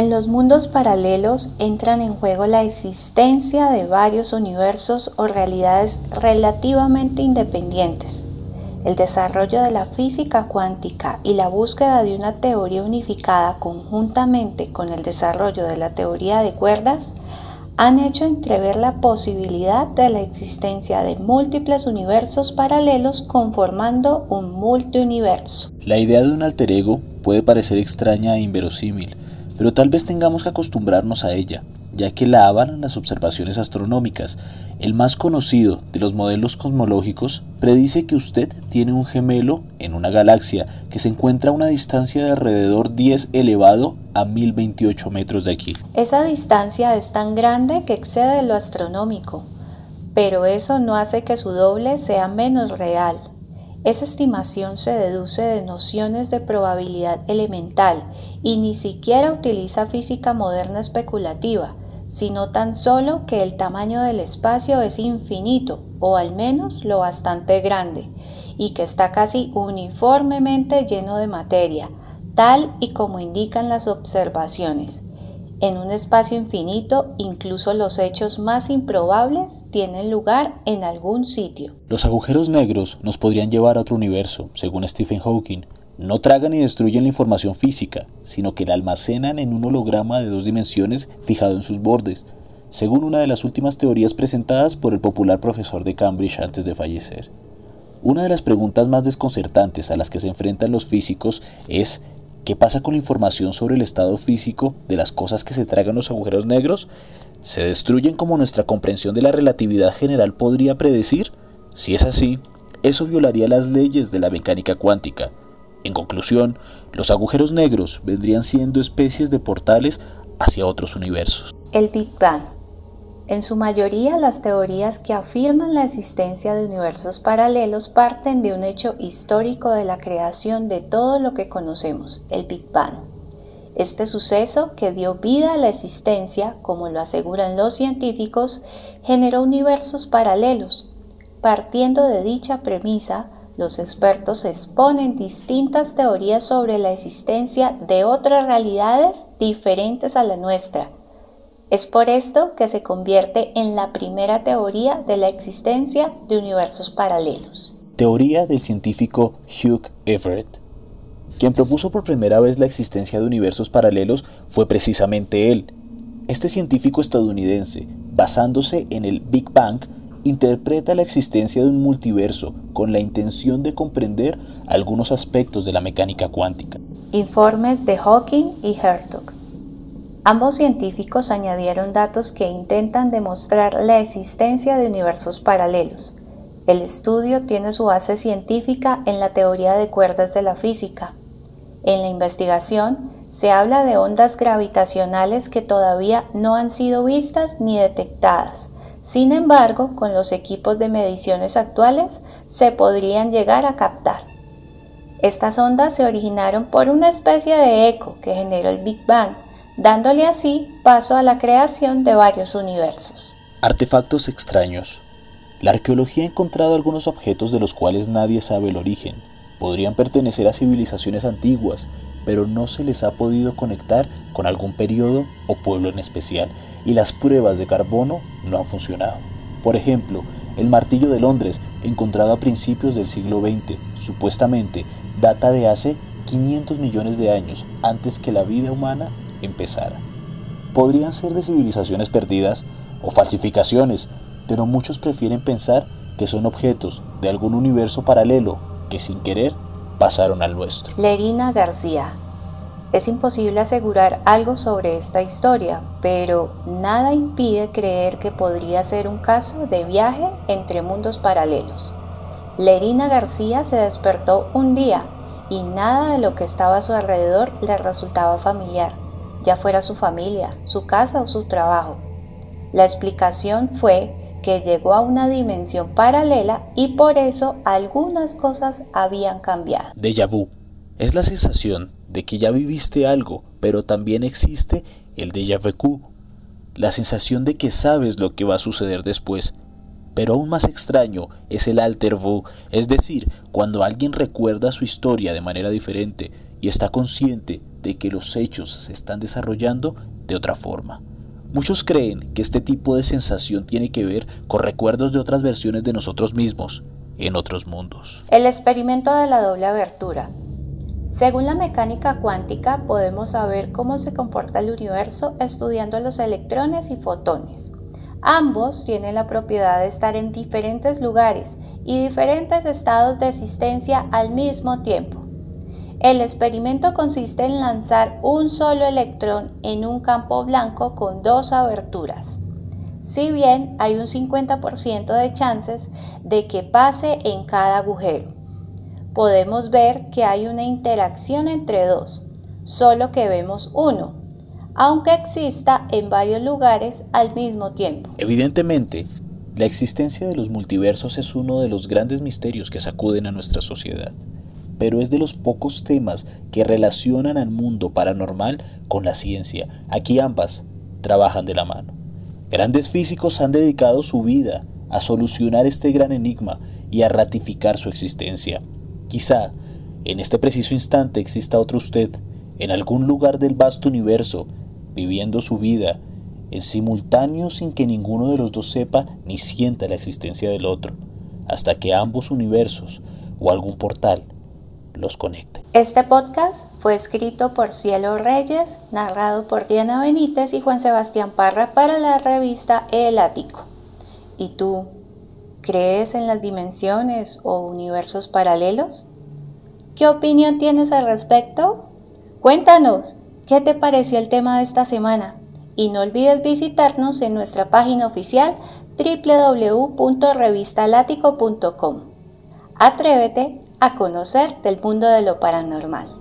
En los mundos paralelos entran en juego la existencia de varios universos o realidades relativamente independientes. El desarrollo de la física cuántica y la búsqueda de una teoría unificada conjuntamente con el desarrollo de la teoría de cuerdas han hecho entrever la posibilidad de la existencia de múltiples universos paralelos conformando un multiuniverso. La idea de un alter ego puede parecer extraña e inverosímil, pero tal vez tengamos que acostumbrarnos a ella, ya que la avalan las observaciones astronómicas. El más conocido de los modelos cosmológicos predice que usted tiene un gemelo en una galaxia que se encuentra a una distancia de alrededor 10 elevado a 1028 metros de aquí. Esa distancia es tan grande que excede lo astronómico, pero eso no hace que su doble sea menos real. Esa estimación se deduce de nociones de probabilidad elemental y ni siquiera utiliza física moderna especulativa, sino tan solo que el tamaño del espacio es infinito, o al menos lo bastante grande, y que está casi uniformemente lleno de materia, tal y como indican las observaciones. En un espacio infinito, incluso los hechos más improbables tienen lugar en algún sitio. Los agujeros negros nos podrían llevar a otro universo, según Stephen Hawking, no tragan y destruyen la información física, sino que la almacenan en un holograma de dos dimensiones fijado en sus bordes, según una de las últimas teorías presentadas por el popular profesor de Cambridge antes de fallecer. Una de las preguntas más desconcertantes a las que se enfrentan los físicos es ¿qué pasa con la información sobre el estado físico de las cosas que se tragan los agujeros negros? ¿Se destruyen como nuestra comprensión de la relatividad general podría predecir? Si es así, eso violaría las leyes de la mecánica cuántica, en conclusión, los agujeros negros vendrían siendo especies de portales hacia otros universos. El Big Bang. En su mayoría, las teorías que afirman la existencia de universos paralelos parten de un hecho histórico de la creación de todo lo que conocemos, el Big Bang. Este suceso, que dio vida a la existencia, como lo aseguran los científicos, generó universos paralelos. Partiendo de dicha premisa, los expertos exponen distintas teorías sobre la existencia de otras realidades diferentes a la nuestra. Es por esto que se convierte en la primera teoría de la existencia de universos paralelos. Teoría del científico Hugh Everett. Quien propuso por primera vez la existencia de universos paralelos fue precisamente él. Este científico estadounidense, basándose en el Big Bang, interpreta la existencia de un multiverso con la intención de comprender algunos aspectos de la mecánica cuántica. Informes de Hawking y Hertog. Ambos científicos añadieron datos que intentan demostrar la existencia de universos paralelos. El estudio tiene su base científica en la teoría de cuerdas de la física. En la investigación se habla de ondas gravitacionales que todavía no han sido vistas ni detectadas, sin embargo, con los equipos de mediciones actuales se podrían llegar a captar. Estas ondas se originaron por una especie de eco que generó el Big Bang, dándole así paso a la creación de varios universos. Artefactos extraños. La arqueología ha encontrado algunos objetos de los cuales nadie sabe el origen. Podrían pertenecer a civilizaciones antiguas, pero no se les ha podido conectar con algún periodo o pueblo en especial, y las pruebas de carbono no han funcionado. Por ejemplo, el martillo de Londres, encontrado a principios del siglo XX, supuestamente data de hace 500 millones de años antes que la vida humana empezara. Podrían ser de civilizaciones perdidas o falsificaciones, pero muchos prefieren pensar que son objetos de algún universo paralelo que sin querer pasaron al nuestro. Lerina García. Es imposible asegurar algo sobre esta historia, pero nada impide creer que podría ser un caso de viaje entre mundos paralelos. Lerina García se despertó un día y nada de lo que estaba a su alrededor le resultaba familiar, ya fuera su familia, su casa o su trabajo. La explicación fue que llegó a una dimensión paralela y por eso algunas cosas habían cambiado. Déjà vu es la sensación de que ya viviste algo, pero también existe el déjà vu, la sensación de que sabes lo que va a suceder después. Pero aún más extraño es el alter vu, es decir, cuando alguien recuerda su historia de manera diferente y está consciente de que los hechos se están desarrollando de otra forma. Muchos creen que este tipo de sensación tiene que ver con recuerdos de otras versiones de nosotros mismos en otros mundos. El experimento de la doble abertura. Según la mecánica cuántica podemos saber cómo se comporta el universo estudiando los electrones y fotones. Ambos tienen la propiedad de estar en diferentes lugares y diferentes estados de existencia al mismo tiempo. El experimento consiste en lanzar un solo electrón en un campo blanco con dos aberturas. Si bien hay un 50% de chances de que pase en cada agujero, podemos ver que hay una interacción entre dos, solo que vemos uno, aunque exista en varios lugares al mismo tiempo. Evidentemente, la existencia de los multiversos es uno de los grandes misterios que sacuden a nuestra sociedad pero es de los pocos temas que relacionan al mundo paranormal con la ciencia. Aquí ambas trabajan de la mano. Grandes físicos han dedicado su vida a solucionar este gran enigma y a ratificar su existencia. Quizá en este preciso instante exista otro usted, en algún lugar del vasto universo, viviendo su vida en simultáneo sin que ninguno de los dos sepa ni sienta la existencia del otro, hasta que ambos universos o algún portal Este podcast fue escrito por Cielo Reyes, narrado por Diana Benítez y Juan Sebastián Parra para la revista El Ático. ¿Y tú crees en las dimensiones o universos paralelos? ¿Qué opinión tienes al respecto? Cuéntanos, ¿qué te pareció el tema de esta semana? Y no olvides visitarnos en nuestra página oficial www.revistalático.com. Atrévete a conocer del mundo de lo paranormal.